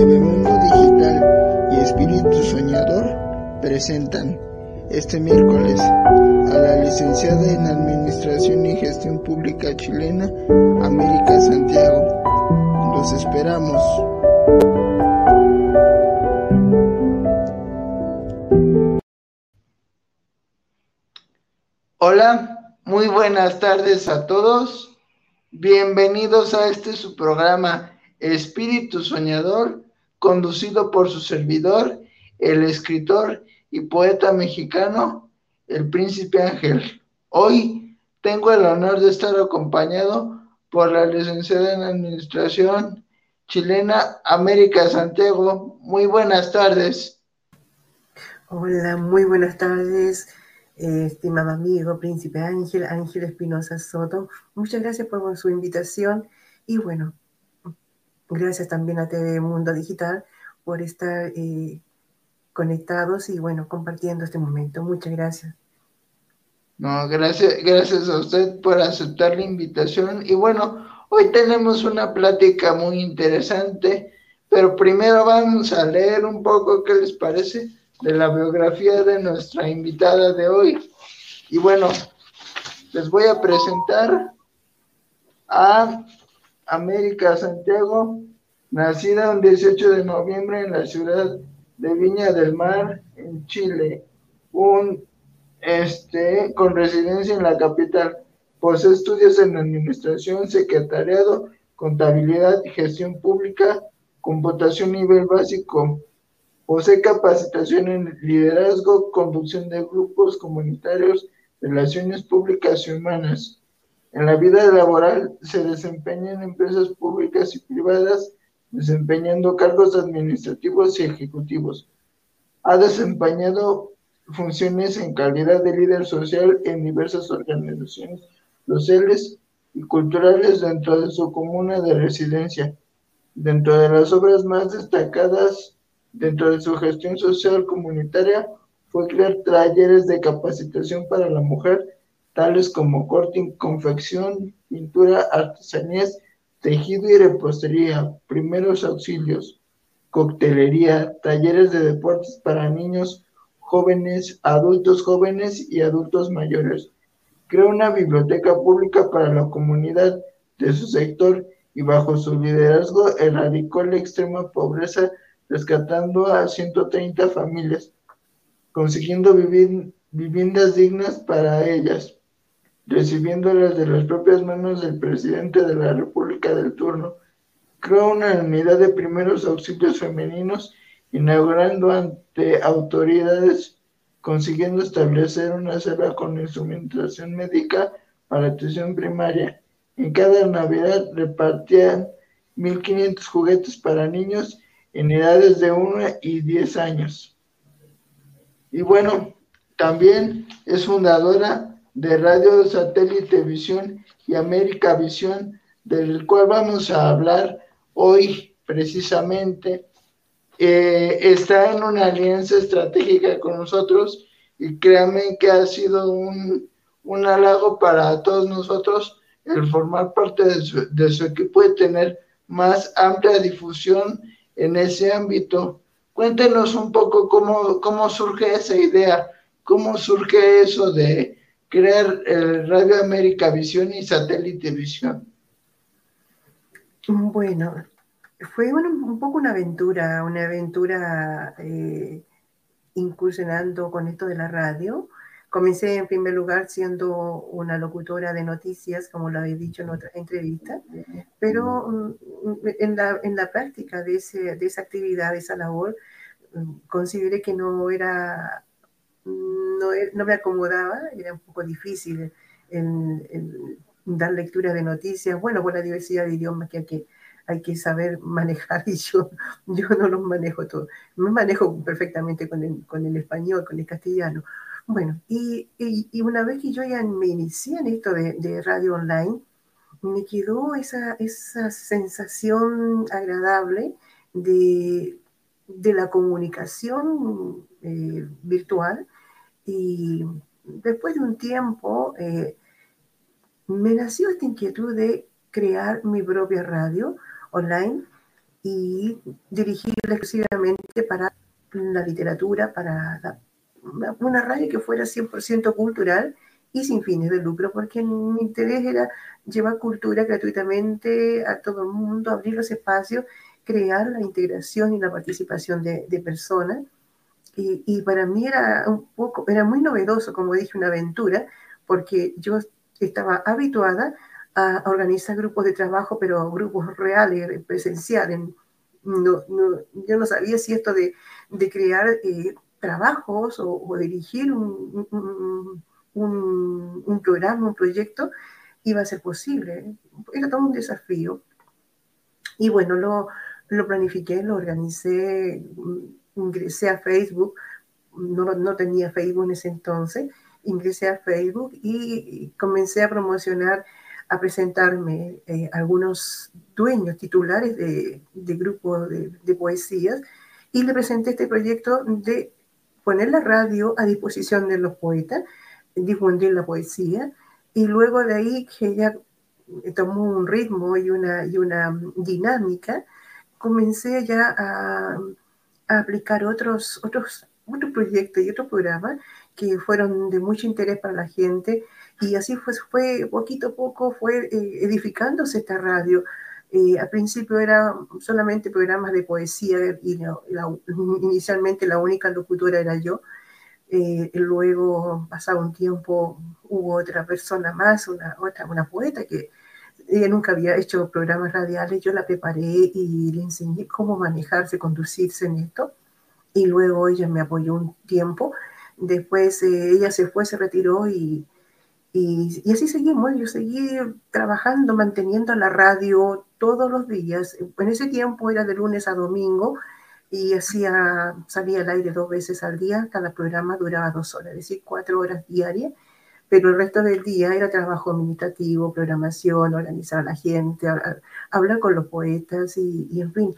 Mundo Digital y Espíritu Soñador presentan este miércoles a la licenciada en Administración y Gestión Pública chilena, América Santiago. Los esperamos. Hola, muy buenas tardes a todos. Bienvenidos a este su programa Espíritu Soñador, conducido por su servidor, el escritor y poeta mexicano, el príncipe Ángel. Hoy tengo el honor de estar acompañado por la licenciada en Administración chilena América Santiago. Muy buenas tardes. Hola, muy buenas tardes, estimado amigo, príncipe Ángel, Ángel Espinosa Soto. Muchas gracias por su invitación y bueno, Gracias también a TV Mundo Digital por estar eh, conectados y bueno, compartiendo este momento. Muchas gracias. No, gracias, gracias a usted por aceptar la invitación. Y bueno, hoy tenemos una plática muy interesante, pero primero vamos a leer un poco qué les parece de la biografía de nuestra invitada de hoy. Y bueno, les voy a presentar a América Santiago, nacida el 18 de noviembre en la ciudad de Viña del Mar, en Chile, un, este, con residencia en la capital. Posee estudios en administración, secretariado, contabilidad y gestión pública, computación nivel básico. Posee capacitación en liderazgo, conducción de grupos comunitarios, relaciones públicas y humanas. En la vida laboral se desempeña en empresas públicas y privadas, desempeñando cargos administrativos y ejecutivos. Ha desempeñado funciones en calidad de líder social en diversas organizaciones sociales y culturales dentro de su comuna de residencia. Dentro de las obras más destacadas dentro de su gestión social comunitaria fue crear talleres de capacitación para la mujer tales como corte, confección, pintura, artesanías, tejido y repostería, primeros auxilios, coctelería, talleres de deportes para niños, jóvenes, adultos jóvenes y adultos mayores. Creó una biblioteca pública para la comunidad de su sector y bajo su liderazgo erradicó la extrema pobreza rescatando a 130 familias, consiguiendo viviendas dignas para ellas recibiéndolas de las propias manos del presidente de la República del turno. Creó una unidad de primeros auxilios femeninos, inaugurando ante autoridades, consiguiendo establecer una sala con instrumentación médica para atención primaria. En cada Navidad repartían 1.500 juguetes para niños en edades de 1 y 10 años. Y bueno, también es fundadora de Radio Satélite Visión y América Visión, del cual vamos a hablar hoy precisamente, eh, está en una alianza estratégica con nosotros y créanme que ha sido un, un halago para todos nosotros el formar parte de su, de su equipo y tener más amplia difusión en ese ámbito. Cuéntenos un poco cómo, cómo surge esa idea, cómo surge eso de crear el Radio América Visión y Satélite Visión? Bueno, fue un poco una aventura, una aventura eh, incursionando con esto de la radio. Comencé en primer lugar siendo una locutora de noticias, como lo habéis dicho en otra entrevista, pero mm, en la, en la práctica de, ese, de esa actividad, de esa labor, mm, consideré que no era no, no, me acomodaba, era un poco difícil dar lectura de noticias, bueno, por la diversidad de idiomas que hay que, hay que saber manejar y yo, yo no los manejo todo, me manejo perfectamente con el, con el español, con el castellano. Bueno, y, y, una vez que yo ya me inicié en esto de, de radio online, me quedó esa, esa sensación agradable de, de la comunicación eh, virtual y después de un tiempo eh, me nació esta inquietud de crear mi propia radio online y dirigirla exclusivamente para la literatura, para una radio que fuera 100% cultural y sin fines de lucro, porque mi interés era llevar cultura gratuitamente a todo el mundo, abrir los espacios, crear la integración y la participación de, personas. Y, para mí era un poco, era muy novedoso, como dije, una aventura, porque yo estaba habituada a organizar grupos de trabajo, pero grupos reales, presenciales. No, yo no sabía si esto de, de crear eh, trabajos o, dirigir un, un, un, programa, un proyecto, iba a ser posible. Era todo un desafío. Y bueno, lo, lo planifiqué, lo organicé, ingresé a Facebook, no, no tenía Facebook en ese entonces, ingresé a Facebook y comencé a promocionar, a presentarme eh, algunos dueños titulares de, de grupos de, de, poesías y le presenté este proyecto de poner la radio a disposición de los poetas, difundir la poesía y luego de ahí que ya tomó un ritmo y una, y una dinámica, comencé ya a, aplicar otros, otros, otros proyectos y otros programas que fueron de mucho interés para la gente y así fue, fue poquito a poco fue eh, edificándose esta radio. Eh, al principio era solamente programas de poesía y inicialmente la única locutora era yo. Eh, luego, pasado un tiempo, hubo otra persona más, una, otra, una poeta que ella nunca había hecho programas radiales. Yo la preparé y le enseñé cómo manejarse, conducirse en esto. Y luego ella me apoyó un tiempo Después eh, ella se fue, se retiró y, y, así seguimos. Yo seguí trabajando, manteniendo la radio todos los días. En ese tiempo era de lunes a domingo y hacía, salía al aire dos veces al día. Cada programa duraba dos horas, es decir, cuatro horas diarias. Pero el resto del día era trabajo administrativo, programación, organizar a la gente, hablar con los poetas y, y en fin,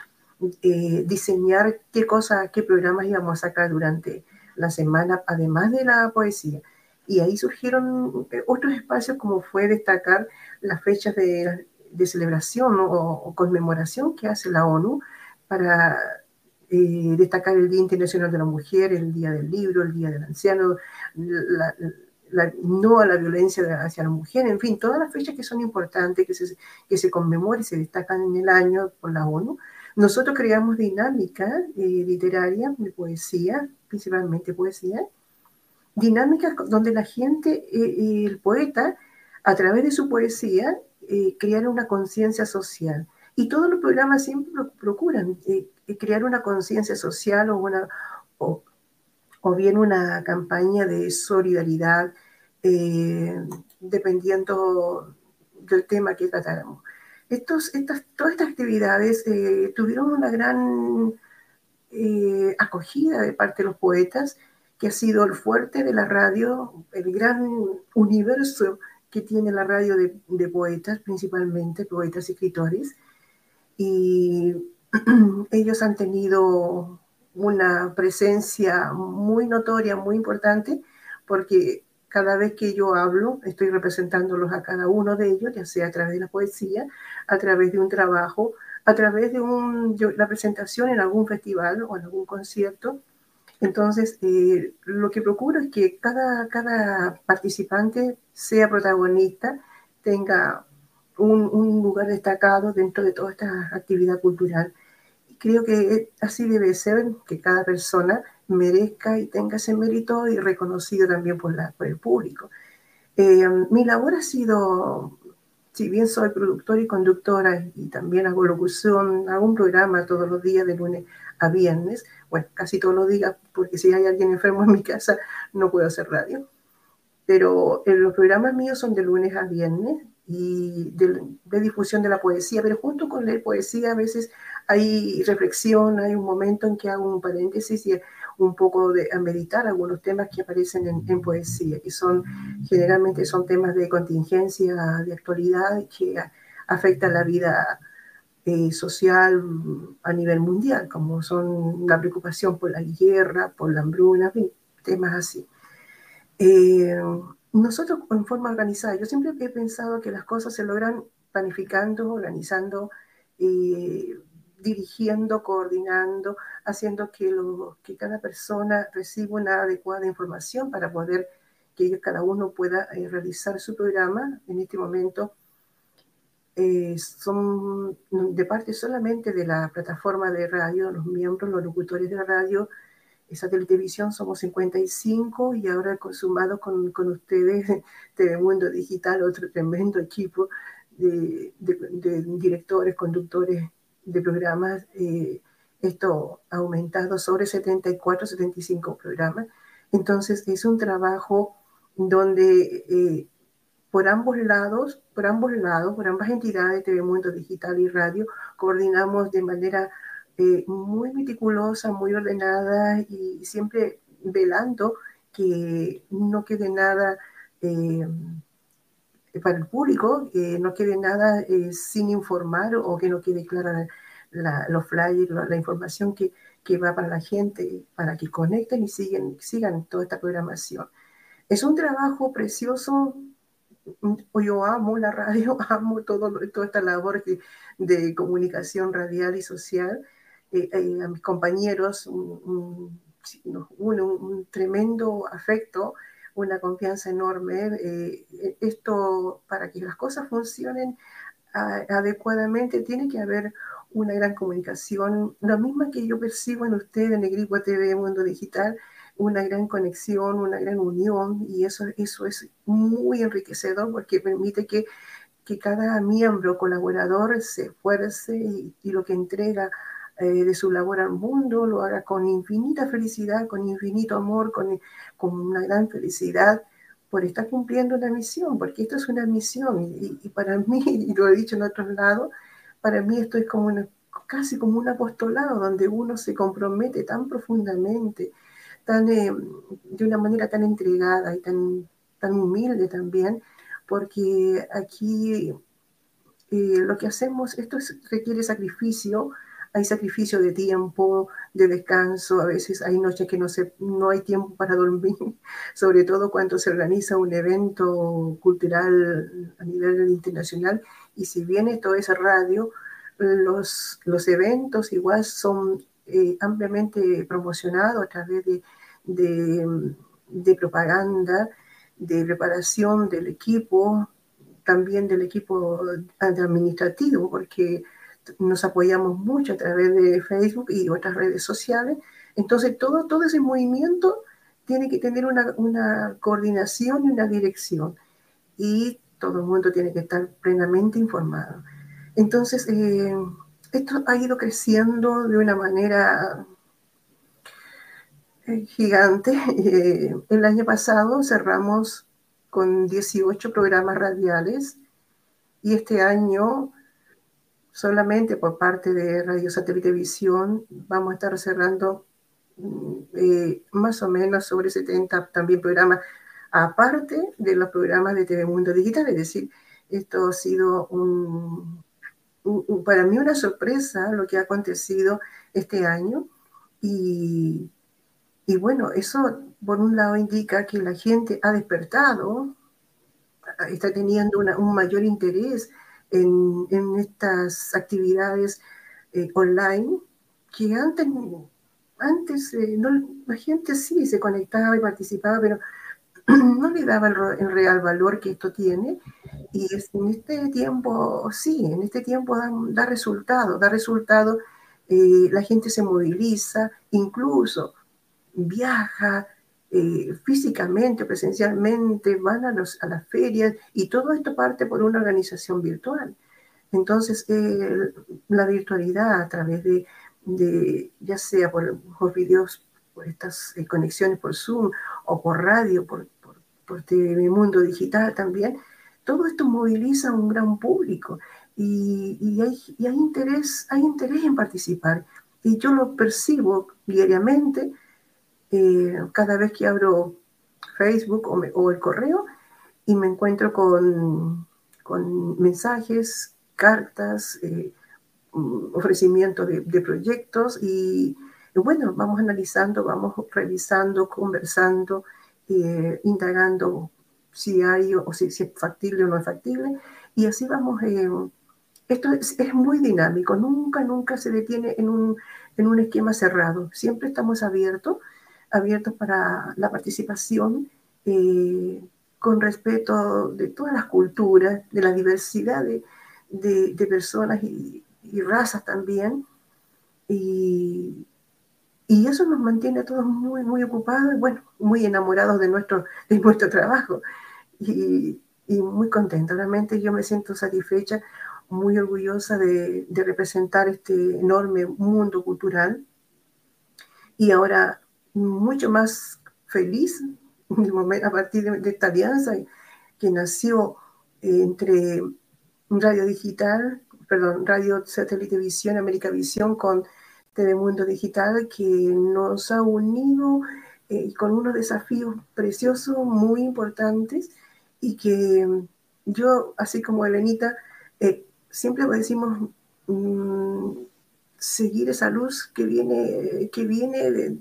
eh, diseñar qué cosas, qué programas íbamos a sacar durante la semana, además de la poesía. Y ahí surgieron eh, otros espacios como fue destacar las fechas de, de celebración o, conmemoración que hace la ONU para eh, destacar el Día Internacional de la Mujer, el Día del Libro, el Día del Anciano, la, no a la violencia hacia la mujer, en fin, todas las fechas que son importantes, que se, que se conmemoran y se destacan en el año por la ONU. Nosotros creamos dinámica eh, literaria de poesía principalmente poesía, dinámicas donde la gente, eh, el poeta, a través de su poesía, eh, una conciencia social. Y todos los programas siempre procuran eh, crear una conciencia social o, una, bien una campaña de solidaridad, dependiendo del tema que tratáramos. Estas, todas estas actividades tuvieron una gran eh, acogida de parte de los poetas, que ha sido el fuerte de la radio, el gran universo que tiene la radio de, poetas, principalmente poetas y escritores. Y ellos han tenido una presencia muy notoria, muy importante, porque cada vez que yo hablo, estoy representándolos a cada uno de ellos, ya sea a través de la poesía, a través de un trabajo, a través de un, la presentación en algún festival o en algún concierto. Entonces, eh, lo que procuro es que cada, cada participante sea protagonista, tenga un, un, lugar destacado dentro de toda esta actividad cultural. Creo que así debe ser, que cada persona merezca y tenga ese mérito y reconocido también por, la, por el público. Eh, mi labor ha sido si bien soy productora y conductora y también hago locución, hago un programa todos los días de lunes a viernes, bueno, casi todos los días, porque si hay alguien enfermo en mi casa no puedo hacer radio. Pero eh, los programas míos son de lunes a viernes y de, difusión de la poesía, pero junto con leer poesía a veces hay reflexión, hay un momento en que hago un paréntesis y un poco de, a meditar algunos temas que aparecen en, poesía, que son generalmente son temas de contingencia, de actualidad, que afectan la vida eh, social a nivel mundial, como son la preocupación por la guerra, por la hambruna, temas así. Eh, nosotros en forma organizada, yo siempre he pensado que las cosas se logran planificando, organizando, eh, dirigiendo, coordinando, haciendo que, lo, que cada persona reciba una adecuada información para poder que cada uno pueda eh, realizar su programa. En este momento eh, son de parte solamente de la plataforma de radio, los miembros, los locutores de la radio, esa televisión somos 55 y ahora consumado con, con ustedes, Telemundo Digital, otro tremendo equipo de, de, directores, conductores de programas. Eh, esto ha aumentado sobre 74, 75 programas. Entonces es un trabajo donde eh, por ambos lados, por ambos lados, por ambas entidades, Telemundo Digital y Radio, coordinamos de manera eh, muy meticulosa, muy ordenada y siempre velando que no quede nada eh, para el público, que no quede nada eh, sin informar o que no quede clara los flyers, la, información que, que, va para la gente, para que conecten y siguen, sigan toda esta programación. Es un trabajo precioso. Yo amo la radio, amo todo, toda esta labor de, de comunicación radial y social eh, eh, a mis compañeros un, un, tremendo afecto, una confianza enorme. Eh, esto, para que las cosas funcionen adecuadamente, tiene que haber una gran comunicación, la misma que yo percibo en usted en Negripo TV Mundo Digital, una gran conexión, una gran unión, y eso, eso es muy enriquecedor porque permite que, que cada miembro colaborador se esfuerce y, y lo que entrega eh, de su labor al mundo, lo haga con infinita felicidad, con infinito amor, con, con una gran felicidad por estar cumpliendo una misión, porque esto es una misión y, para mí, y lo he dicho en otros lados, para mí esto es como casi como un apostolado donde uno se compromete tan profundamente, tan, eh, de una manera tan entregada y tan, tan humilde también, porque aquí eh, lo que hacemos, esto requiere sacrificio, hay sacrificio de tiempo, de descanso, a veces hay noches que no, se, no hay tiempo para dormir, sobre todo cuando se organiza un evento cultural a nivel internacional. Y si viene toda esa radio, los, los eventos igual son eh, ampliamente promocionados a través de, de, de propaganda, de preparación del equipo, también del equipo administrativo, porque nos apoyamos mucho a través de Facebook y otras redes sociales. Entonces, todo, todo ese movimiento tiene que tener una, una coordinación y una dirección. Y todo el mundo tiene que estar plenamente informado. Entonces, eh, esto ha ido creciendo de una manera eh, gigante. Eh, el año pasado cerramos con 18 programas radiales y este año solamente por parte de Radio Satélite Visión vamos a estar cerrando mm, eh, más o menos sobre 70 también programas, aparte de los programas de TV Mundo Digital, es decir, esto ha sido para mí una sorpresa lo que ha acontecido este año. Y bueno, eso por un lado indica que la gente ha despertado, está teniendo un mayor interés en, estas actividades eh, online que antes, antes eh, no, la gente sí se conectaba y participaba, pero no le daba el, real valor que esto tiene. Y en este tiempo, sí, en este tiempo da, da resultado, da resultado, eh, la gente se moviliza, incluso viaja, eh, físicamente, presencialmente, van a, las ferias y todo esto parte por una organización virtual. Entonces, eh, la virtualidad a través de, ya sea por los videos, por estas eh, conexiones por Zoom o por radio, por, por, por Mundo Digital también, todo esto moviliza a un gran público y, y hay, interés, hay interés en participar. Y yo lo percibo diariamente eh, cada vez que abro Facebook o, el correo y me encuentro con, con mensajes, cartas, eh, mm, ofrecimientos de, proyectos y, bueno, vamos analizando, vamos revisando, conversando, eh, indagando si hay o si, es factible o no es factible y así vamos esto es, muy dinámico, nunca, nunca se detiene en un, en un esquema cerrado. Siempre estamos abiertos, abiertos para la participación eh, con respeto de todas las culturas, de la diversidad de, de, personas y, razas también. Y, y, eso nos mantiene a todos muy, muy ocupados y, bueno, muy enamorados de nuestro, de nuestro trabajo. Y, muy contenta, realmente yo me siento satisfecha muy orgullosa de, representar este enorme mundo cultural y ahora mucho más feliz a partir de, esta alianza que nació entre Radio Digital, perdón, Radio Satélite Visión, América Visión con Telemundo Digital, que nos ha unido eh, con unos desafíos preciosos, muy importantes, y que yo, así como Elenita, eh, siempre decimos mm, seguir esa luz que viene, que viene de,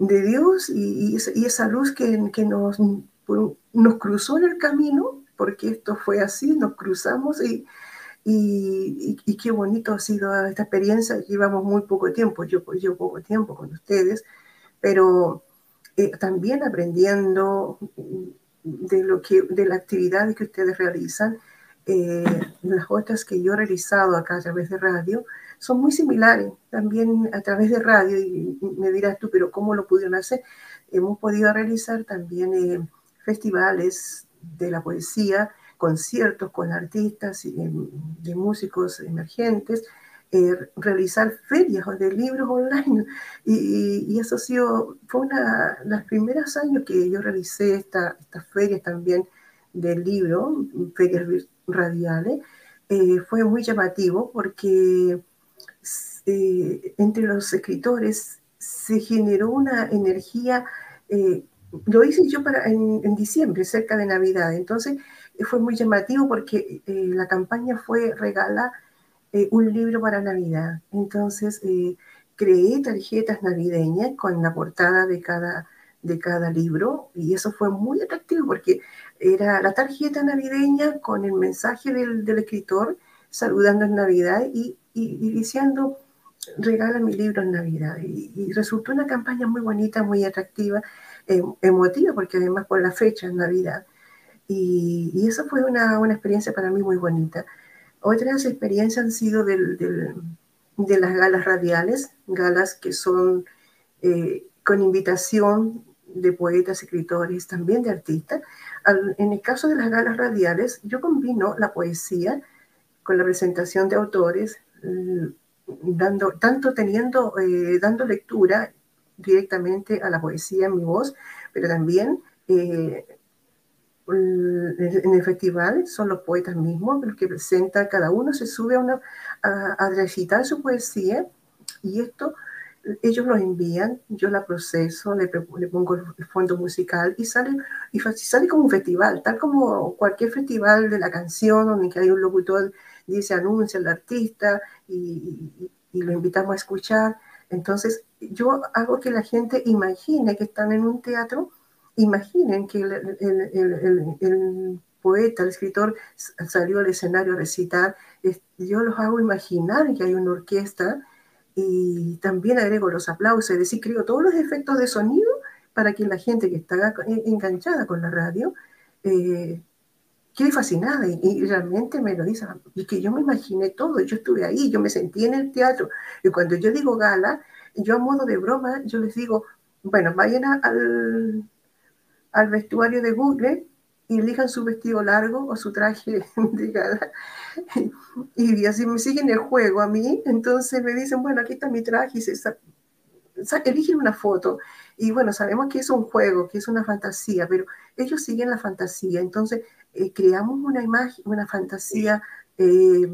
Dios y, esa luz que, nos, cruzó en el camino, porque esto fue así, nos cruzamos y, y, qué bonito ha sido esta experiencia. Llevamos muy poco tiempo, yo poco tiempo con ustedes, pero eh, también aprendiendo de, lo que, de la actividad que ustedes realizan eh, las otras que yo he realizado acá a través de radio son muy similares, también a través de radio, y me dirás tú, pero ¿cómo lo pudieron hacer? Hemos podido realizar también eh, festivales de la poesía, conciertos con artistas y de, músicos emergentes, eh, realizar ferias de libros online. Y, eso ha sido, fue una las primeros años que yo realicé esta, estas ferias también del libro, ferias radiales, eh, fue muy llamativo porque eh, entre los escritores se generó una energía, eh, lo hice yo para, en, diciembre, cerca de Navidad, entonces fue muy llamativo porque la campaña fue regala un libro para Navidad, entonces creé tarjetas navideñas con la portada de cada de cada libro y eso fue muy atractivo porque era la tarjeta navideña con el mensaje del, escritor saludando en Navidad y, diciendo regala mi libro en Navidad y, resultó una campaña muy bonita, muy atractiva, em, emotiva porque además por la fecha en Navidad y, eso fue una, una, experiencia para mí muy bonita. Otras experiencias han sido del, de las galas radiales, galas que son eh, con invitación de poetas, escritores, también de artistas. en el caso de las galas radiales, yo combino la poesía con la presentación de autores, dando, tanto teniendo, eh, dando lectura directamente a la poesía en mi voz, pero también eh, en el festival son los poetas mismos los que presentan, cada uno se sube a, una, a recitar su poesía y esto ellos lo envían, yo la proceso, le, le pongo el fondo musical y sale, y sale como un festival, tal como cualquier festival de la canción donde hay un locutor, dice, anuncia al artista y, lo invitamos a escuchar. Entonces, yo hago que la gente imagine que están en un teatro, imaginen que el, poeta, el escritor salió al escenario a recitar, yo los hago imaginar que hay una orquesta y también agrego los aplausos, es decir, creo todos los efectos de sonido para que la gente que está enganchada con la radio eh, quede fascinada y, realmente me lo dice, y que yo me imaginé todo, yo estuve ahí, yo me sentí en el teatro, y cuando yo digo gala, yo a modo de broma, yo les digo, bueno, vayan al, al vestuario de Google y elijan su vestido largo o su traje de gala. Y así me siguen el juego a mí, entonces me dicen, bueno, aquí está mi traje y se, eligen una foto. Y bueno, sabemos que es un juego, que es una fantasía, pero ellos siguen la fantasía. Entonces, eh, creamos una imagen, una fantasía eh,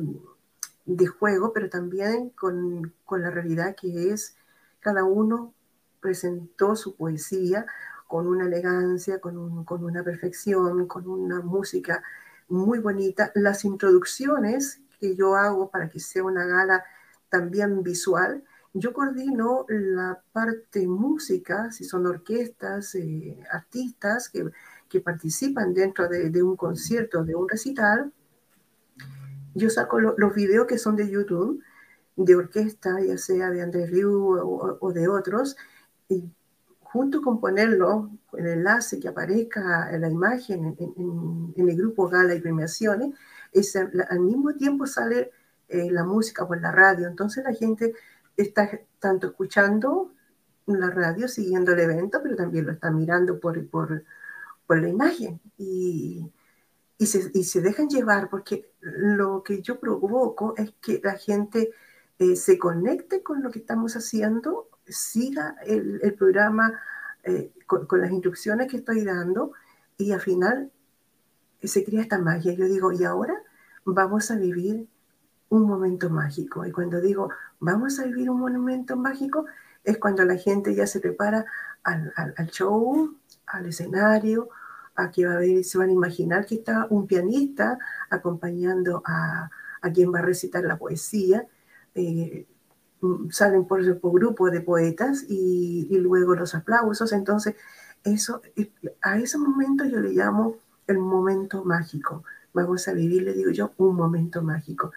de juego, pero también con, con la realidad que es cada uno presentó su poesía con una elegancia, con, una perfección, con una música muy bonita. Las introducciones que yo hago para que sea una gala también visual, yo coordino la parte música, si son orquestas, eh, artistas que, participan dentro de, un concierto, de un recital, yo saco los videos que son de YouTube, de orquesta, ya sea de Andrés Riu o, de otros, y junto con ponerlo, el enlace que aparezca en la imagen en, el grupo Gala y Premiaciones, es, al mismo tiempo sale eh, la música por la radio. Entonces la gente está tanto escuchando la radio, siguiendo el evento, pero también lo está mirando por, por, por la imagen. Y, y, se, y, se, dejan llevar, porque lo que yo provoco es que la gente eh, se conecte con lo que estamos haciendo, siga el, el programa eh, con, con, las instrucciones que estoy dando y al final se crea esta magia. Yo digo, y ahora vamos a vivir un momento mágico. Y cuando digo, vamos a vivir un momento mágico, es cuando la gente ya se prepara al, al, show, al escenario, a que va a ver, se van a imaginar que está un pianista acompañando a, a quien va a recitar la poesía. Eh, salen por, por grupo de poetas y, y, luego los aplausos. Entonces, eso, a ese momento yo le llamo el momento mágico. Vamos a vivir, le digo yo, un momento mágico.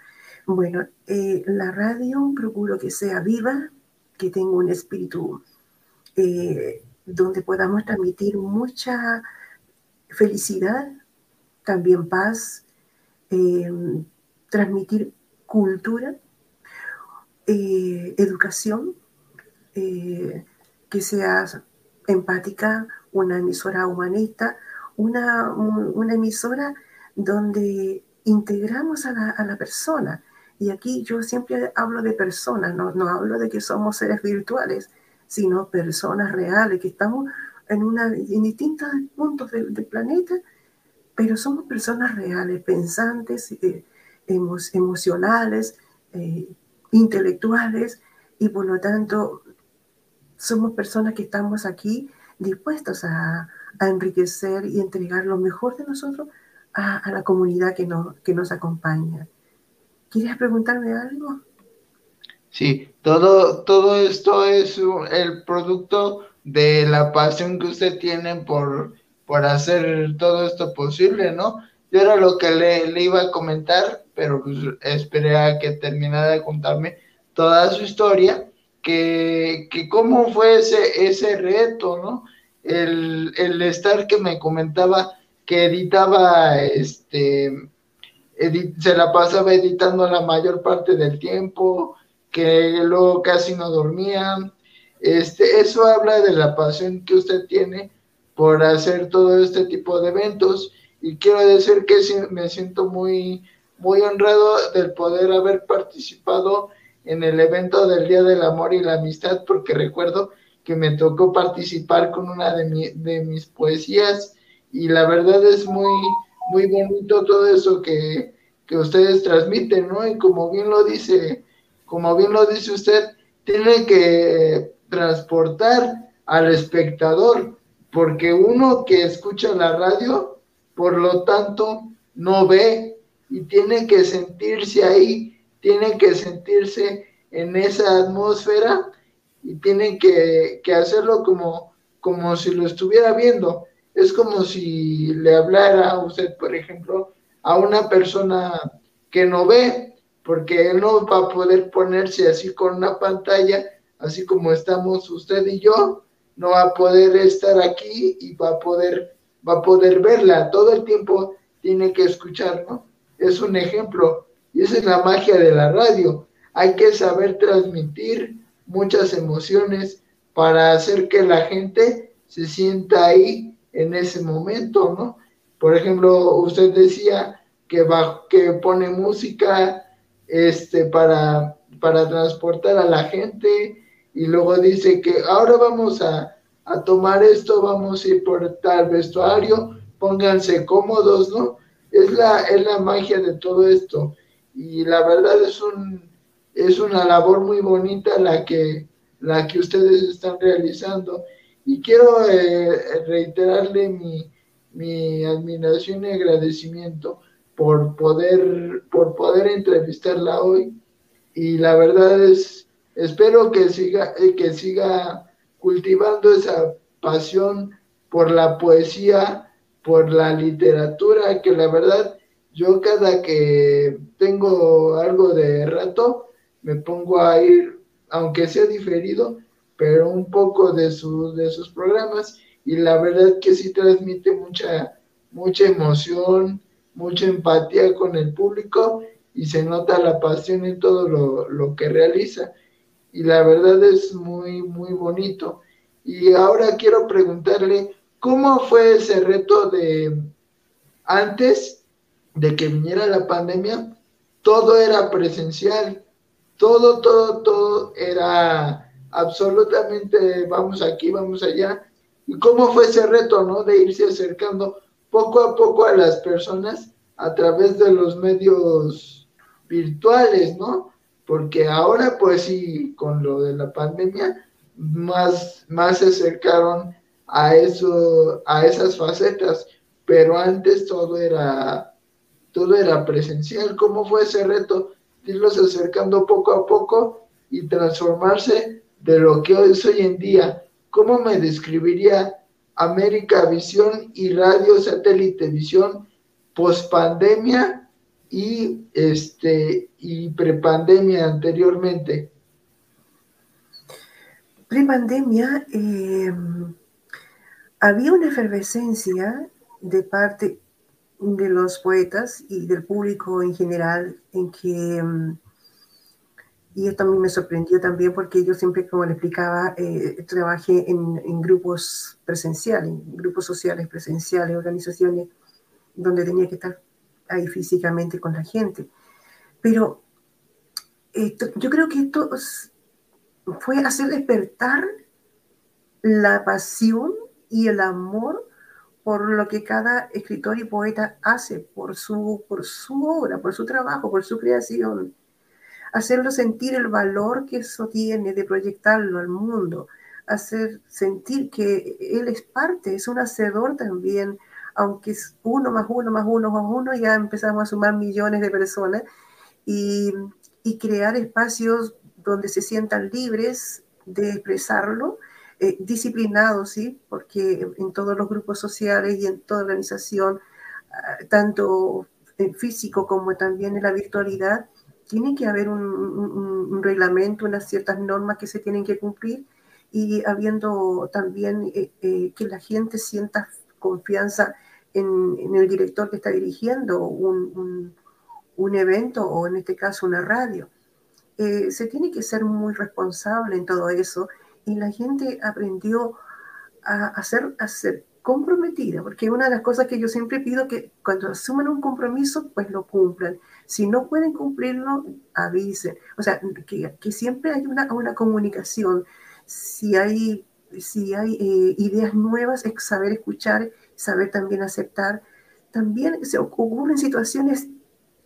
Bueno, eh, la radio procuro que sea viva, que tenga un espíritu eh, donde podamos transmitir mucha felicidad, también paz, eh, transmitir cultura, educación, que sea empática, una emisora humanista, una, una emisora donde integramos a la, a la persona, y aquí yo siempre hablo de personas, no, hablo de que somos seres virtuales, sino personas reales, que estamos en, una, en distintos puntos del, planeta, pero somos personas reales, pensantes, eh, emocionales, eh, intelectuales, y por lo tanto somos personas que estamos aquí dispuestos a, enriquecer y entregar lo mejor de nosotros a, la comunidad que, que nos acompaña. ¿Quieres preguntarme algo? Sí, todo, todo esto es el producto de la pasión que usted tiene por, por hacer todo esto posible, ¿no? Yo era lo que le, iba a comentar, pero pues esperé a que terminara de contarme toda su historia, que, que cómo fue ese, ese reto, ¿no? El, el estar que me comentaba que editaba este se la pasaba editando la mayor parte del tiempo, que luego casi no dormía. Este, eso habla de la pasión que usted tiene por hacer todo este tipo de eventos y quiero decir que me siento muy, muy honrado del poder haber participado en el evento del Día del Amor y la Amistad porque recuerdo que me tocó participar con una de, de mis poesías y la verdad es muy, muy bonito todo eso que, que ustedes transmiten, ¿no? Y como bien lo dice, como bien lo dice usted, tiene que transportar al espectador, porque uno que escucha la radio, por lo tanto, no ve y tiene que sentirse ahí, tiene que sentirse en esa atmósfera y tiene que, que hacerlo como, como si lo estuviera viendo es como si le hablara a usted, por ejemplo, a una persona que no ve, porque él no va a poder ponerse así con una pantalla, así como estamos usted y yo, no va a poder estar aquí y va a poder, va a poder verla. Todo el tiempo tiene que escuchar, ¿no? Es un ejemplo. Y esa es la magia de la radio. Hay que saber transmitir muchas emociones para hacer que la gente se sienta ahí en ese momento, ¿no? Por ejemplo, usted decía que, va, que pone música este, para, para transportar a la gente y luego dice que ahora vamos a, a tomar esto, vamos a ir por tal vestuario, pónganse cómodos, ¿no? Es la, es la magia de todo esto y la verdad es, un, es una labor muy bonita la que, la que ustedes están realizando y quiero eh, reiterarle mi, admiración y agradecimiento por poder, por poder entrevistarla hoy. Y la verdad es, espero que siga, eh, que siga cultivando esa pasión por la poesía, por la literatura, que la verdad yo cada que tengo algo de rato, me pongo a ir, aunque sea diferido, pero un poco de, su, de sus programas y la verdad que sí transmite mucha, mucha emoción, mucha empatía con el público y se nota la pasión en todo lo, lo que realiza y la verdad es muy, muy bonito. Y ahora quiero preguntarle, ¿cómo fue ese reto de antes de que viniera la pandemia? Todo era presencial, todo, todo, todo era absolutamente vamos aquí, vamos allá. ¿Y cómo fue ese reto, no? De irse acercando poco a poco a las personas a través de los medios virtuales, ¿no? Porque ahora, pues sí, con lo de la pandemia, más, más se acercaron a eso, a esas facetas, pero antes todo era, todo era presencial. ¿Cómo fue ese reto? Irlos acercando poco a poco y transformarse de lo que es hoy en día. ¿Cómo me describiría América Visión y Radio Satélite Visión post pandemia y este y prepandemia anteriormente? Prepandemia eh, había una efervescencia de parte de los poetas y del público en general en que mm, y esto a mí me sorprendió también porque yo siempre, como le explicaba, eh, trabajé en, grupos presenciales, en grupos sociales presenciales, organizaciones donde tenía que estar ahí físicamente con la gente. Pero yo creo que esto fue hacer despertar la pasión y el amor por lo que cada escritor y poeta hace, por su, por su obra, por su trabajo, por su creación hacerlo sentir el valor que eso tiene de proyectarlo al mundo, hacer sentir que él es parte, es un hacedor también, aunque es uno más uno más uno más uno, ya empezamos a sumar millones de personas y, crear espacios donde se sientan libres de expresarlo, eh, disciplinados, ¿sí? Porque en todos los grupos sociales y en toda organización, ah, tanto en físico como también en la virtualidad, tiene que haber un, reglamento, unas ciertas normas que se tienen que cumplir y habiendo también eh, eh, que la gente sienta confianza en, el director que está dirigiendo un, evento o en este caso una radio. Eh, se tiene que ser muy responsable en todo eso y la gente aprendió a, a ser comprometida, porque una de las cosas que yo siempre pido que cuando asuman un compromiso, pues lo cumplan. Si no pueden cumplirlo, avisen. O sea, que, que siempre hay una, una, comunicación. Si hay, si hay eh, ideas nuevas, es saber escuchar, saber también aceptar. También se ocurren situaciones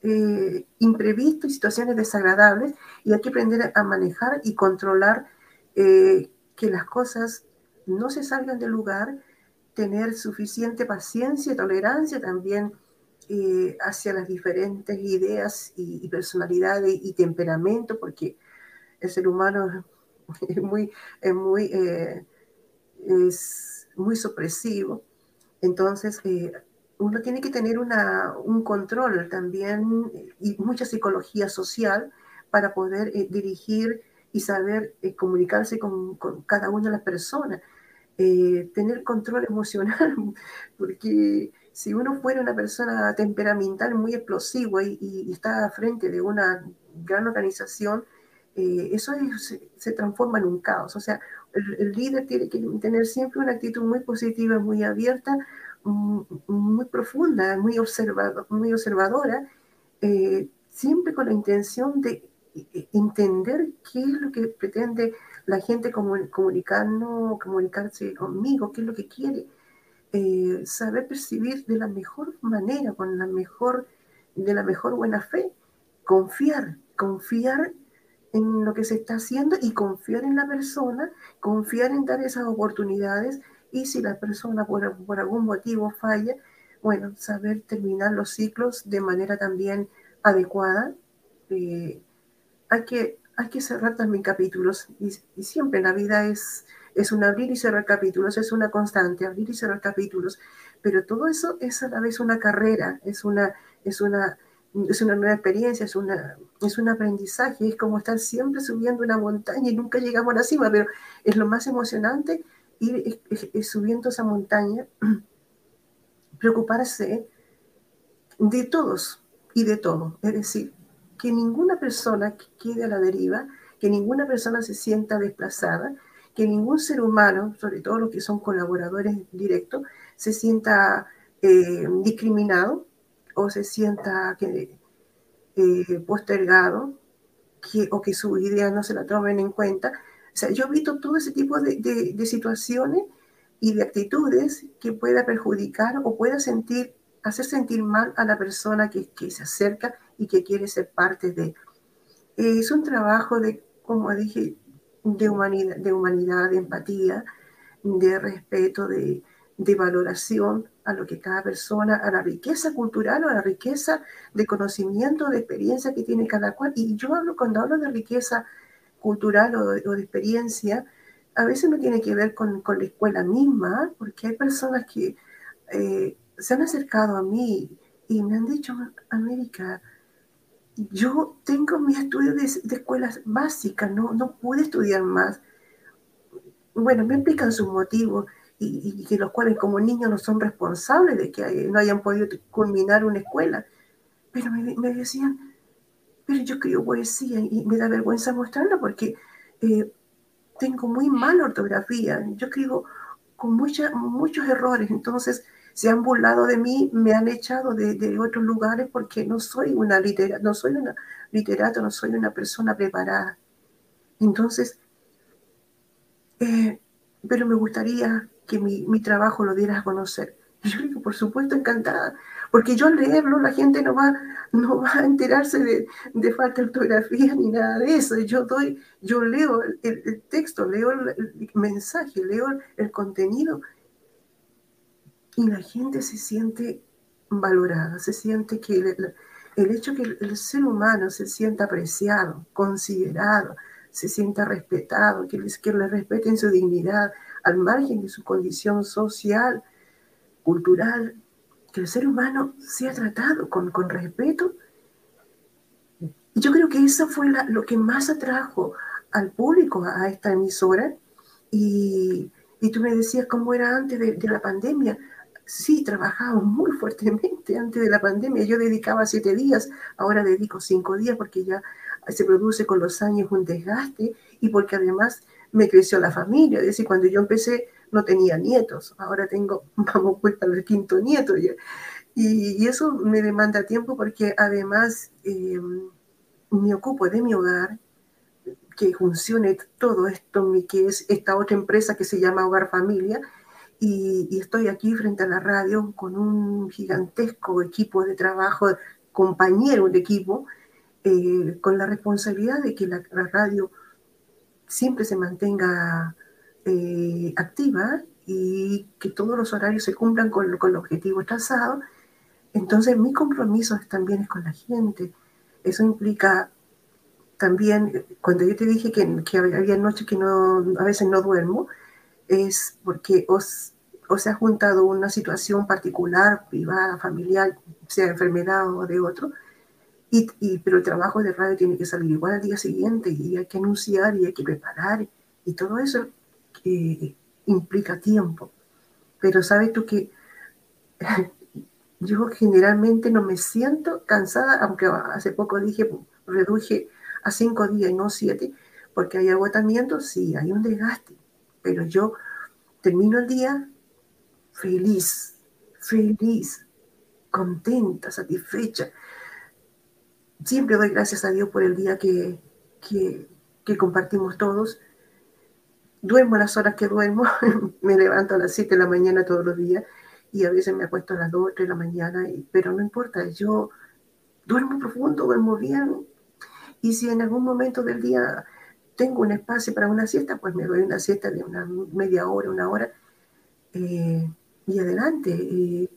eh, imprevistas, situaciones desagradables, y hay que aprender a manejar y controlar eh, que las cosas no se salgan del lugar, tener suficiente paciencia y tolerancia también eh, hacia las diferentes ideas y, personalidades y temperamento, porque el ser humano es muy, es muy, eh, es muy. Entonces, eh, uno tiene que tener una, un control también y mucha psicología social para poder dirigir y saber comunicarse con, con, cada una de las personas. Tener control emocional, porque si uno fuera una persona temperamental muy explosiva y, está frente de una gran organización, eh, eso se, transforma en un caos. O sea, el, líder tiene que tener siempre una actitud muy positiva, muy abierta, mm, muy profunda, muy, observado, muy observadora, eh, siempre con la intención de eh, entender qué es lo que pretende la gente comunicarnos, comunicarse conmigo, qué es lo que quiere eh, saber percibir de la mejor manera, con la mejor, de la mejor buena fe, confiar, confiar en lo que se está haciendo y confiar en la persona, confiar en dar esas oportunidades y si la persona por, algún motivo falla, bueno, saber terminar los ciclos de manera también adecuada. Eh, hay, que, hay que cerrar también capítulos. Y, siempre la vida es es un abrir y cerrar capítulos, es una constante, abrir y cerrar capítulos, pero todo eso es a la vez una carrera, es una, es una, es una nueva experiencia, es, una, es un aprendizaje, es como estar siempre subiendo una montaña y nunca llegamos a la cima, pero es lo más emocionante ir subiendo esa montaña, preocuparse de todos y de todo, es decir, que ninguna persona quede a la deriva, que ninguna persona se sienta desplazada, que ningún ser humano, sobre todo los que son colaboradores directos, se sienta eh, discriminado o se sienta que, eh, postergado que, o que sus ideas no se la tomen en cuenta. O sea, yo he visto todo ese tipo de, situaciones y de actitudes que pueda perjudicar o pueda sentir, hacer sentir mal a la persona que, se acerca y que quiere ser parte de. es un trabajo de, como dije, de humanidad, de, empatía, de respeto, de, valoración a lo que cada persona, a la riqueza cultural o a la riqueza de conocimiento, de experiencia que tiene cada cual. Y yo hablo, cuando hablo de riqueza cultural o de, experiencia, a veces no tiene que ver con, con la escuela misma, porque hay personas que eh, se han acercado a mí y me han dicho, América, yo tengo mi estudio de, escuelas básicas, no, no pude estudiar más. Bueno, me explican sus motivos y, que los cuales como niños no son responsables de que no hayan podido culminar una escuela. Pero me, decían, pero yo creo poesía y me da vergüenza mostrarlo porque eh, tengo muy mala ortografía, yo escribo con muchos errores, entonces se han burlado de mí, me han echado de, otros lugares porque no soy una litera, no soy una literato, no soy una persona preparada. Entonces, eh, pero me gustaría que mi, mi, trabajo lo dieras a conocer. Y yo digo, por supuesto, encantada, porque yo al leerlo la gente no va, no va a enterarse de, de falta de ortografía ni nada de eso. Yo, doy, yo leo el, texto, leo el, mensaje, leo el contenido y la gente se siente valorada, se siente que el, el hecho que el, ser humano se sienta apreciado, considerado, se sienta respetado, que, que le respeten su dignidad, al margen de su condición social, cultural, que el ser humano sea tratado con, con respeto. Y yo creo que eso fue lo que más atrajo al público a, esta emisora. Y, y, tú me decías cómo era antes de, de la pandemia. Sí, trabajaba muy fuertemente antes de la pandemia. Yo dedicaba siete días, ahora dedico cinco días porque ya se produce con los años un desgaste y porque además me creció la familia. Es decir, cuando yo empecé no tenía nietos, ahora tengo, vamos pues para el quinto nieto. Y, y, eso me demanda tiempo porque además eh, me ocupo de mi hogar, que funcione todo esto, que es esta otra empresa que se llama Hogar Familia, y, y, estoy aquí frente a la radio con un gigantesco equipo de trabajo, compañero de equipo, eh, con la responsabilidad de que la, la radio siempre se mantenga eh, activa y que todos los horarios se cumplan con, con el objetivo trazado. Entonces mi compromiso también es con la gente. Eso implica también, cuando yo te dije que, que había noches que no, a veces no duermo, es porque os, os se ha juntado una situación particular, privada, familiar, sea enfermedad o de otro, y, pero el trabajo de radio tiene que salir igual al día siguiente y hay que anunciar y hay que preparar y todo eso eh, implica tiempo. Pero sabes tú que yo generalmente no me siento cansada, aunque hace poco dije, reduje a cinco días y no siete, porque hay agotamiento, sí, hay un desgaste, pero yo termino el día feliz, feliz, contenta, satisfecha siempre doy gracias a Dios por el día que, que, compartimos todos. Duermo las horas que duermo, me levanto a las 7 de la mañana todos los días y a veces me acuesto a las 2, 3 de la mañana, pero no importa, yo duermo profundo, duermo bien. Y si en algún momento del día tengo un espacio para una siesta, pues me doy una siesta de una media hora, una hora, eh, y adelante. y,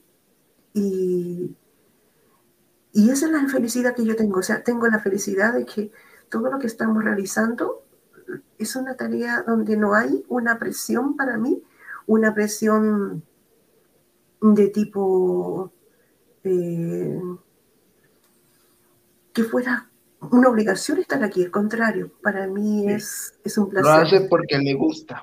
y esa es la felicidad que yo tengo. O sea, tengo la felicidad de que todo lo que estamos realizando es una tarea donde no hay una presión para mí, una presión de tipo, eh, que fuera una obligación estar aquí, al contrario, para mí es, es un placer. Lo hace porque le gusta.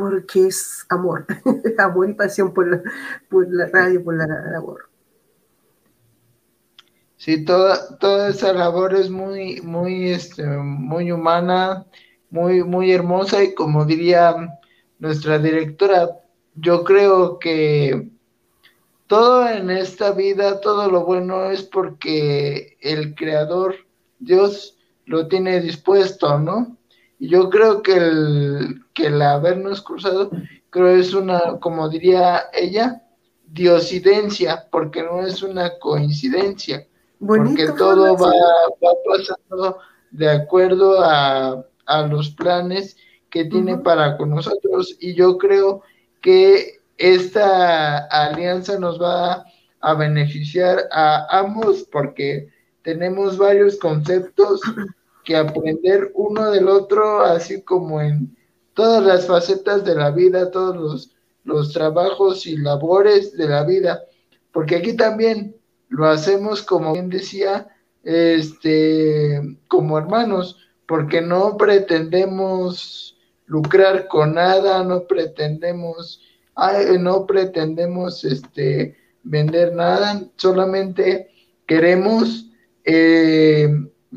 Porque es amor, amor y pasión por la, radio, por la labor. Sí, toda, toda esa labor es muy, muy, este, muy humana, muy, muy hermosa y como diría nuestra directora, yo creo que todo en esta vida, todo lo bueno es porque el creador, Dios, lo tiene dispuesto, ¿no? Yo creo que el, que el habernos cruzado, creo es una, como diría ella, diosidencia, porque no es una coincidencia, porque todo va, va, pasando de acuerdo a, a los planes que tiene para con nosotros y yo creo que esta alianza nos va a beneficiar a ambos porque tenemos varios conceptos que aprender uno del otro, así como en todas las facetas de la vida, todos los, los trabajos y labores de la vida, porque aquí también lo hacemos, como bien decía, este, como hermanos, porque no pretendemos lucrar con nada, no pretendemos, no pretendemos este, vender nada, solamente queremos eh,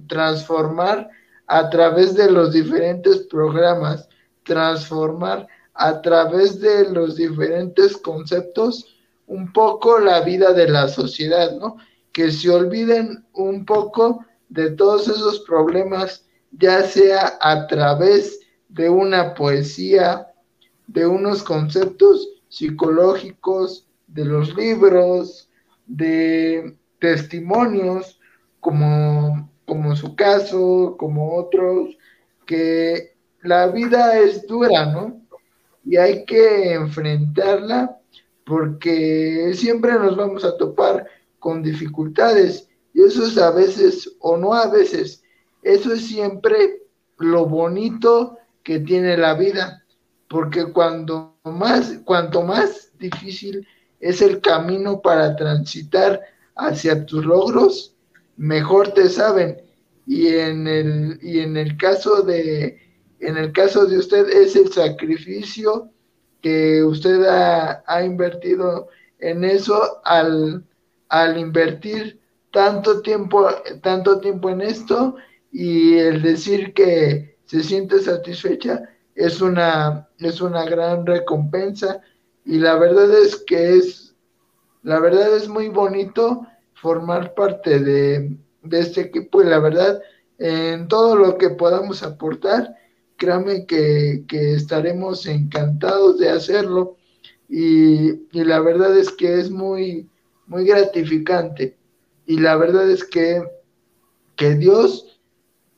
transformar a través de los diferentes programas, transformar a través de los diferentes conceptos un poco la vida de la sociedad, ¿no? Que se olviden un poco de todos esos problemas, ya sea a través de una poesía, de unos conceptos psicológicos, de los libros, de testimonios, como, como su caso, como otros, que la vida es dura, ¿no? Y hay que enfrentarla porque siempre nos vamos a topar con dificultades y eso es a veces o no a veces, eso es siempre lo bonito que tiene la vida, porque cuando más, cuanto más difícil es el camino para transitar hacia tus logros, mejor te saben. Y en el, y en el caso de, en el caso de usted es el sacrificio que usted ha, invertido en eso al, al invertir tanto tiempo, tanto tiempo en esto y el decir que se siente satisfecha, es una, es una gran recompensa y la verdad es que es, la verdad es muy bonito formar parte de, este equipo y la verdad, en todo lo que podamos aportar, créame que, estaremos encantados de hacerlo. Y, y, la verdad es que es muy, muy gratificante. Y la verdad es que, que Dios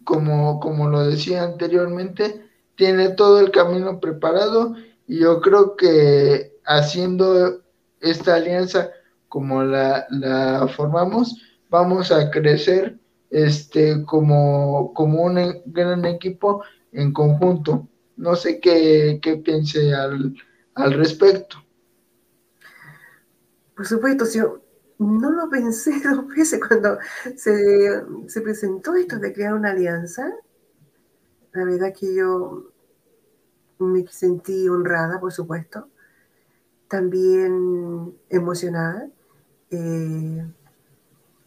como, como lo decía anteriormente, tiene todo el camino preparado. Y yo creo que haciendo esta alianza como la, la formamos, vamos a crecer este, como, como un gran equipo en conjunto. No sé qué, qué piense al, al respecto. Por supuesto, si no lo pensé dos veces cuando se, presentó esto de crear una alianza. La verdad que yo me sentí honrada, por supuesto, también emocionada, eh,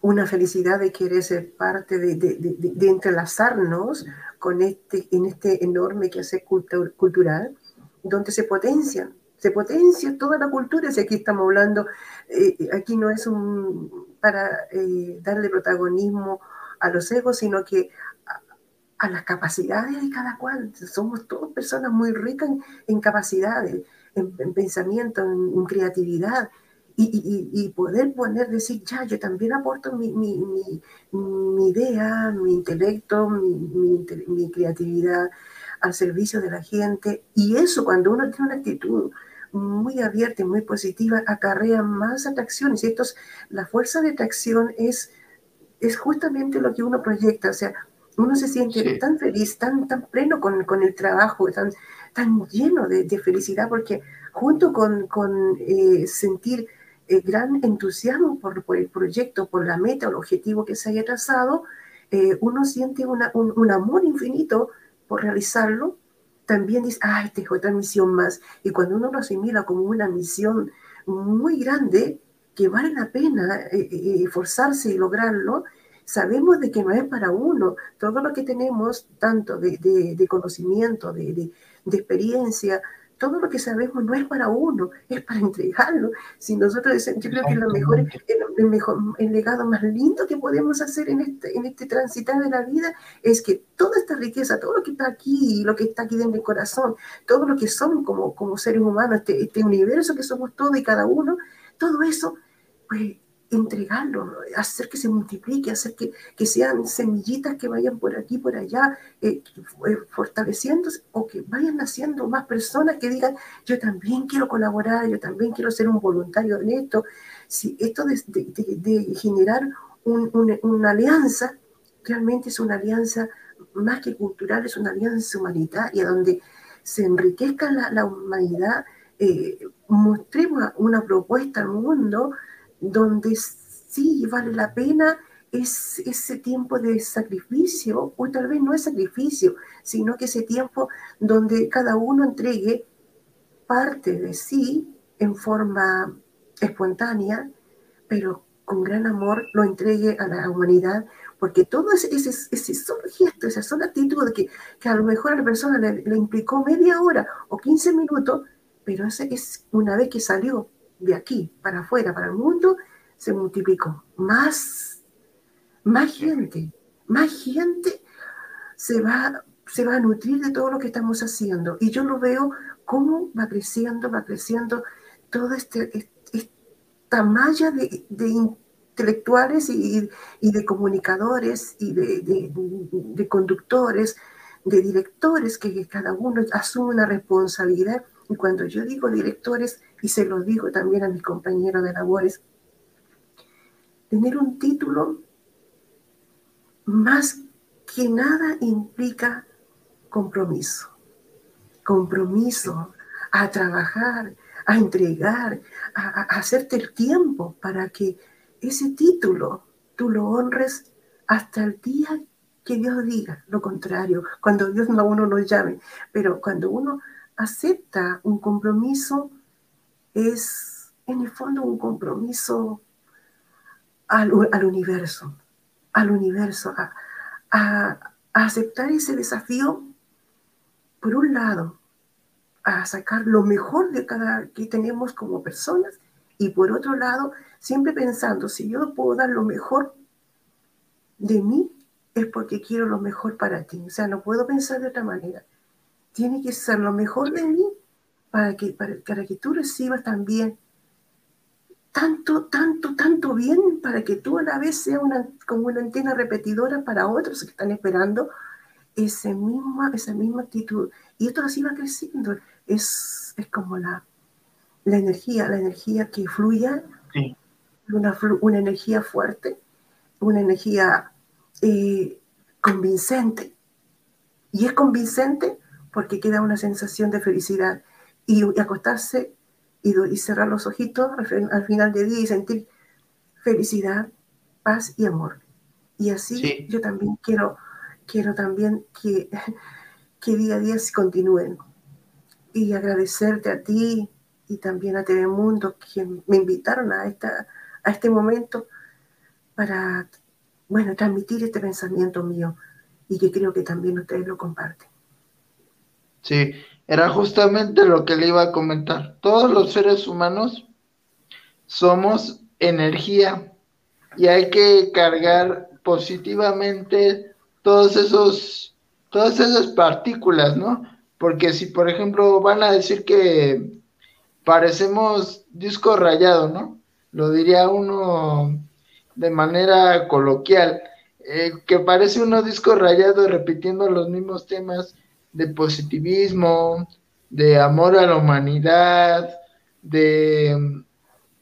una felicidad de querer ser parte de, de, entrelazarnos con este, en este enorme quehacer cultural, donde se potencian se potencia toda la cultura, si aquí estamos hablando, eh, aquí no es un, para eh, darle protagonismo a los egos, sino que a, las capacidades de cada cual. Somos todas personas muy ricas en, capacidades, en, pensamiento, en, creatividad. Y, poder poner, decir, ya, yo también aporto mi, idea, mi intelecto, mi creatividad al servicio de la gente. Y eso, cuando uno tiene una actitud muy abierta y muy positiva, acarrea más atracciones. Y esto la fuerza de atracción es, es justamente lo que uno proyecta. O sea, uno se siente tan feliz, tan, tan pleno con, con, el trabajo, tan, tan lleno de, de felicidad, porque junto con, con eh, sentir eh, gran entusiasmo por, el proyecto, por la meta o el objetivo que se haya trazado, eh, uno siente un, amor infinito por realizarlo, también dice, ay, tengo otra misión más. Y cuando uno lo asimila como una misión muy grande, que vale la pena eh, esforzarse y lograrlo, sabemos de que no es para uno. Todo lo que tenemos, tanto de, conocimiento, de, experiencia, todo lo que sabemos no es para uno, es para entregarlo. Si nosotros decimos, yo creo que lo mejor, el, mejor, el legado más lindo que podemos hacer en este, en este transitar de la vida es que toda esta riqueza, todo lo que está aquí, lo que está aquí dentro del corazón, todo lo que somos como, como seres humanos, este, este universo que somos todos y cada uno, todo eso, pues entregarlo, hacer que se multiplique, hacer que, que sean semillitas que vayan por aquí, por allá, eh, eh, fortaleciéndose o que vayan naciendo más personas que digan, yo también quiero colaborar, yo también quiero ser un voluntario en esto. Si esto de, generar una alianza, realmente es una alianza más que cultural, es una alianza humanitaria donde se enriquezca la, la humanidad, eh, mostremos una propuesta al mundo donde sí vale la pena es ese tiempo de sacrificio, o tal vez no es sacrificio, sino que ese tiempo donde cada uno entregue parte de sí en forma espontánea, pero con gran amor lo entregue a la humanidad, porque todo ese, ese, ese solo gesto, esa sola actitud que, que, a lo mejor a la persona le, le implicó media hora o 15 minutos, pero ese es una vez que salió de aquí para afuera, para el mundo, se multiplicó. Más, más gente, más gente se va, se va a nutrir de todo lo que estamos haciendo. Y yo lo veo cómo va creciendo, va creciendo toda este, esta malla de, intelectuales y, de comunicadores y de, de, conductores, de directores, que cada uno asume una responsabilidad. Y cuando yo digo directores, y se lo digo también a mis compañeros de labores, tener un título más que nada implica compromiso. Compromiso a trabajar, a entregar, a, hacerte el tiempo para que ese título tú lo honres hasta el día que Dios diga lo contrario, cuando Dios a uno nos llame. Pero cuando uno acepta un compromiso, es en el fondo un compromiso al, universo, al universo, a, aceptar ese desafío, por un lado, a sacar lo mejor de cada que tenemos como personas y por otro lado, siempre pensando, si yo puedo dar lo mejor de mí, es porque quiero lo mejor para ti. O sea, no puedo pensar de otra manera. Tiene que ser lo mejor de mí para que, para, que tú recibas también tanto, tanto, tanto bien para que tú a la vez sea una, como una antena repetidora para otros que están esperando ese misma, esa misma actitud. Y esto así va creciendo. Es, es como la, la energía, la energía que fluye, una, una energía fuerte, una energía eh, convincente. Y es convincente porque queda una sensación de felicidad y, acostarse y, cerrar los ojitos al, final del día y sentir felicidad, paz y amor. Y así yo también quiero, quiero también que, que día a día se continúen. Y agradecerte a ti y también a TV Mundo, que me invitaron a, esta, a este momento para, bueno, transmitir este pensamiento mío y que creo que también ustedes lo comparten. Sí, era justamente lo que le iba a comentar. Todos los seres humanos somos energía y hay que cargar positivamente todos esos, todas esas partículas, ¿no? Porque si, por ejemplo, van a decir que parecemos disco rayado, ¿no? Lo diría uno de manera coloquial, eh, que parece uno disco rayado repitiendo los mismos temas de positivismo, de amor a la humanidad, de,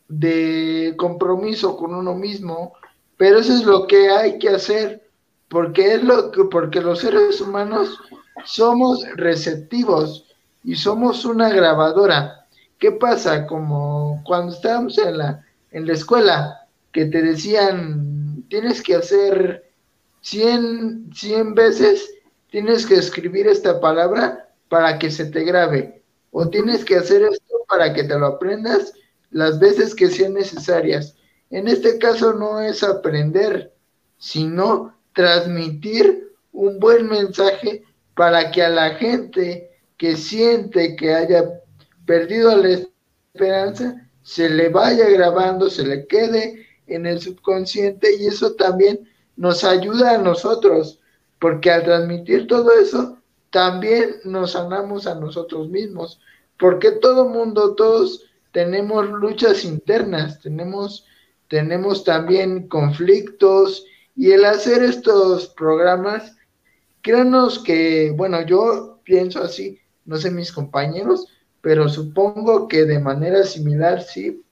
de compromiso con uno mismo, pero eso es lo que hay que hacer, porque es lo que, porque los seres humanos somos receptivos y somos una grabadora. ¿Qué pasa? Como cuando estábamos en la, en la escuela, que te decían, tienes que hacer 100, 100 veces, tienes que escribir esta palabra para que se te grabe, o tienes que hacer esto para que te lo aprendas las veces que sean necesarias. En este caso no es aprender, sino transmitir un buen mensaje para que a la gente que siente que haya perdido la esperanza, se le vaya grabando, se le quede en el subconsciente y eso también nos ayuda a nosotros, porque al transmitir todo eso, también nos sanamos a nosotros mismos, porque todo mundo, todos tenemos luchas internas, tenemos, tenemos también conflictos y el hacer estos programas, créanos que, bueno, yo pienso así, no sé mis compañeros, pero supongo que de manera similar sí,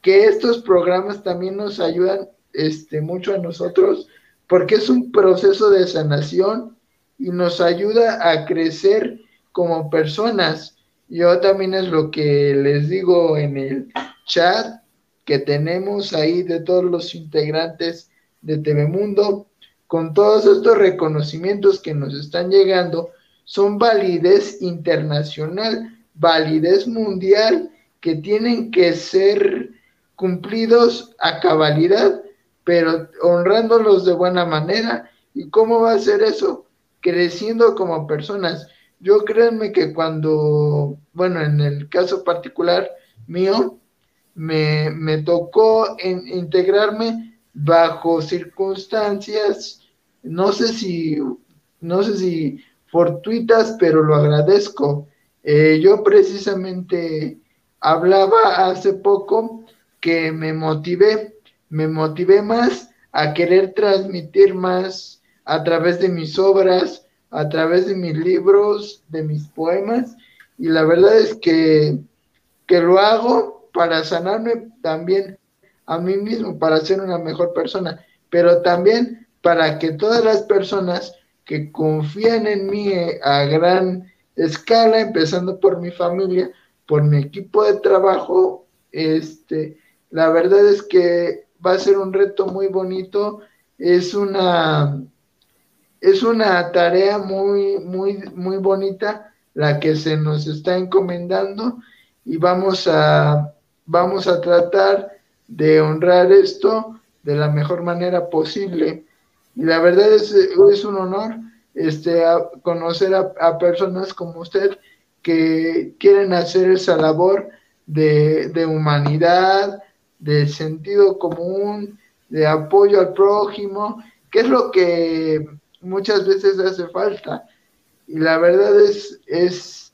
que estos programas también nos ayudan este, mucho a nosotros porque es un proceso de sanación y nos ayuda a crecer como personas. Yo también es lo que les digo en el chat que tenemos ahí de todos los integrantes de TV Mundo, con todos estos reconocimientos que nos están llegando, son validez internacional, validez mundial, que tienen que ser cumplidos a cabalidad, pero honrándolos de buena manera. ¿Y cómo va a ser eso? Creciendo como personas. Yo créanme que cuando, bueno, en el caso particular mío, me, me tocó en, integrarme bajo circunstancias, no sé si, no sé si fortuitas, pero lo agradezco. Eh, yo precisamente hablaba hace poco que me motivé, me motivé más a querer transmitir más a través de mis obras, a través de mis libros, de mis poemas, y la verdad es que, que lo hago para sanarme también a mí mismo, para ser una mejor persona, pero también para que todas las personas que confían en mí eh, a gran escala, empezando por mi familia, por mi equipo de trabajo, este, la verdad es que va a ser un reto muy bonito, es una, es una tarea muy, muy, muy bonita la que se nos está encomendando y vamos a, vamos a tratar de honrar esto de la mejor manera posible. Y la verdad es, es un honor este, conocer a, personas como usted que quieren hacer esa labor de, humanidad, de sentido común, de apoyo al prójimo, que es lo que muchas veces hace falta. Y la verdad es, es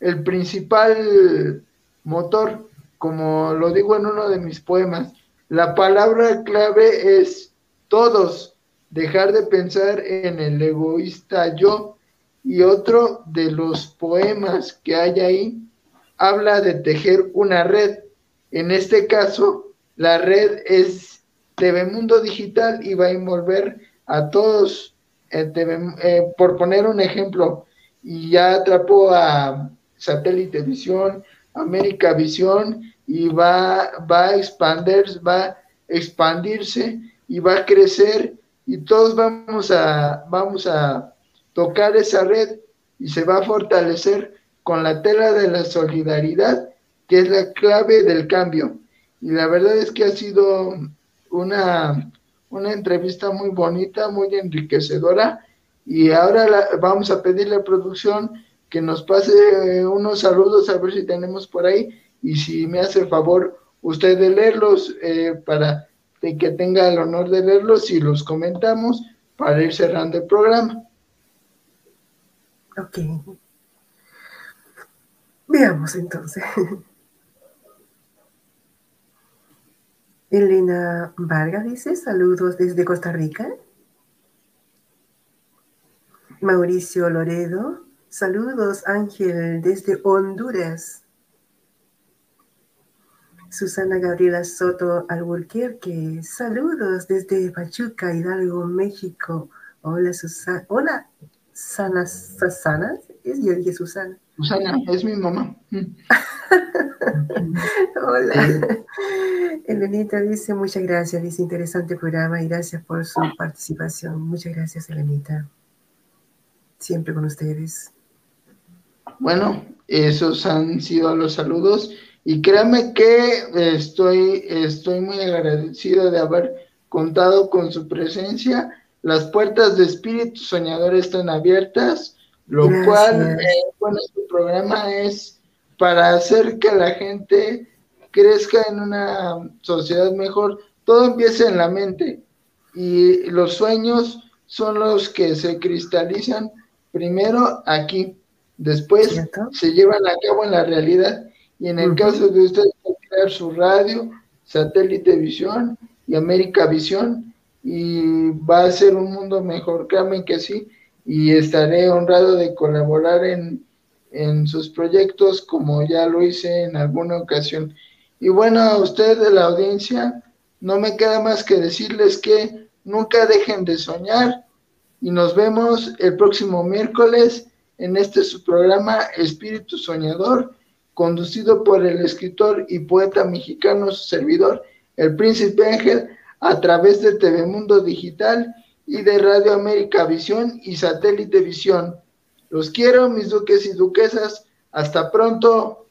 el principal motor, como lo digo en uno de mis poemas, la palabra clave es todos, dejar de pensar en el egoísta yo. Y otro de los poemas que hay ahí habla de tejer una red. En este caso, la red es TV Mundo Digital y va a envolver a todos. Eh, por poner un ejemplo, y ya atrapó a Satélite Visión, América Visión y va, va a expandir, va a expandirse y va a crecer y todos vamos a, vamos a tocar esa red y se va a fortalecer con la tela de la solidaridad, que es la clave del cambio. Y la verdad es que ha sido una, una entrevista muy bonita, muy enriquecedora. Y ahora vamos a pedirle a producción que nos pase unos saludos a ver si tenemos por ahí y si me hace el favor usted de leerlos eh, para que tenga el honor de leerlos y los comentamos para ir cerrando el programa. Ok. Veamos entonces. Elena Vargas dice saludos desde Costa Rica. Mauricio Loredo, saludos Ángel desde Honduras. Susana Gabriela Soto Alburquerque, saludos desde Pachuca, Hidalgo, México. Hola Susana, hola Sana Susana, es yo Susana. Susana, es mi mamá. Hola. Elenita dice, muchas gracias, dice interesante programa y gracias por su participación. Muchas gracias, Elenita. Siempre con ustedes. Bueno, esos han sido los saludos y créanme que estoy, estoy muy agradecido de haber contado con su presencia. Las puertas de Espíritu Soñador están abiertas, lo cual, eh, bueno, este programa es para hacer que la gente crezca en una sociedad mejor. Todo empieza en la mente y los sueños son los que se cristalizan primero aquí, después se llevan a cabo en la realidad. Y en el caso de ustedes crear su radio, satélite visión y América Visión y va a ser un mundo mejor, créanme que sí, y estaré honrado de colaborar en, en sus proyectos como ya lo hice en alguna ocasión. Y bueno, a ustedes de la audiencia, no me queda más que decirles que nunca dejen de soñar y nos vemos el próximo miércoles en este su programa Espíritu Soñador, conducido por el escritor y poeta mexicano, su servidor, el Príncipe Ángel, a través de TV Mundo Digital y de Radio América Visión y Satélite Visión. Los quiero, mis duques y duquesas. Hasta pronto.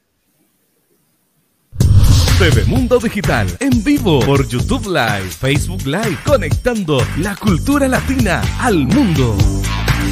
TV Mundo Digital en vivo por YouTube Live, Facebook Live, conectando la cultura latina al mundo.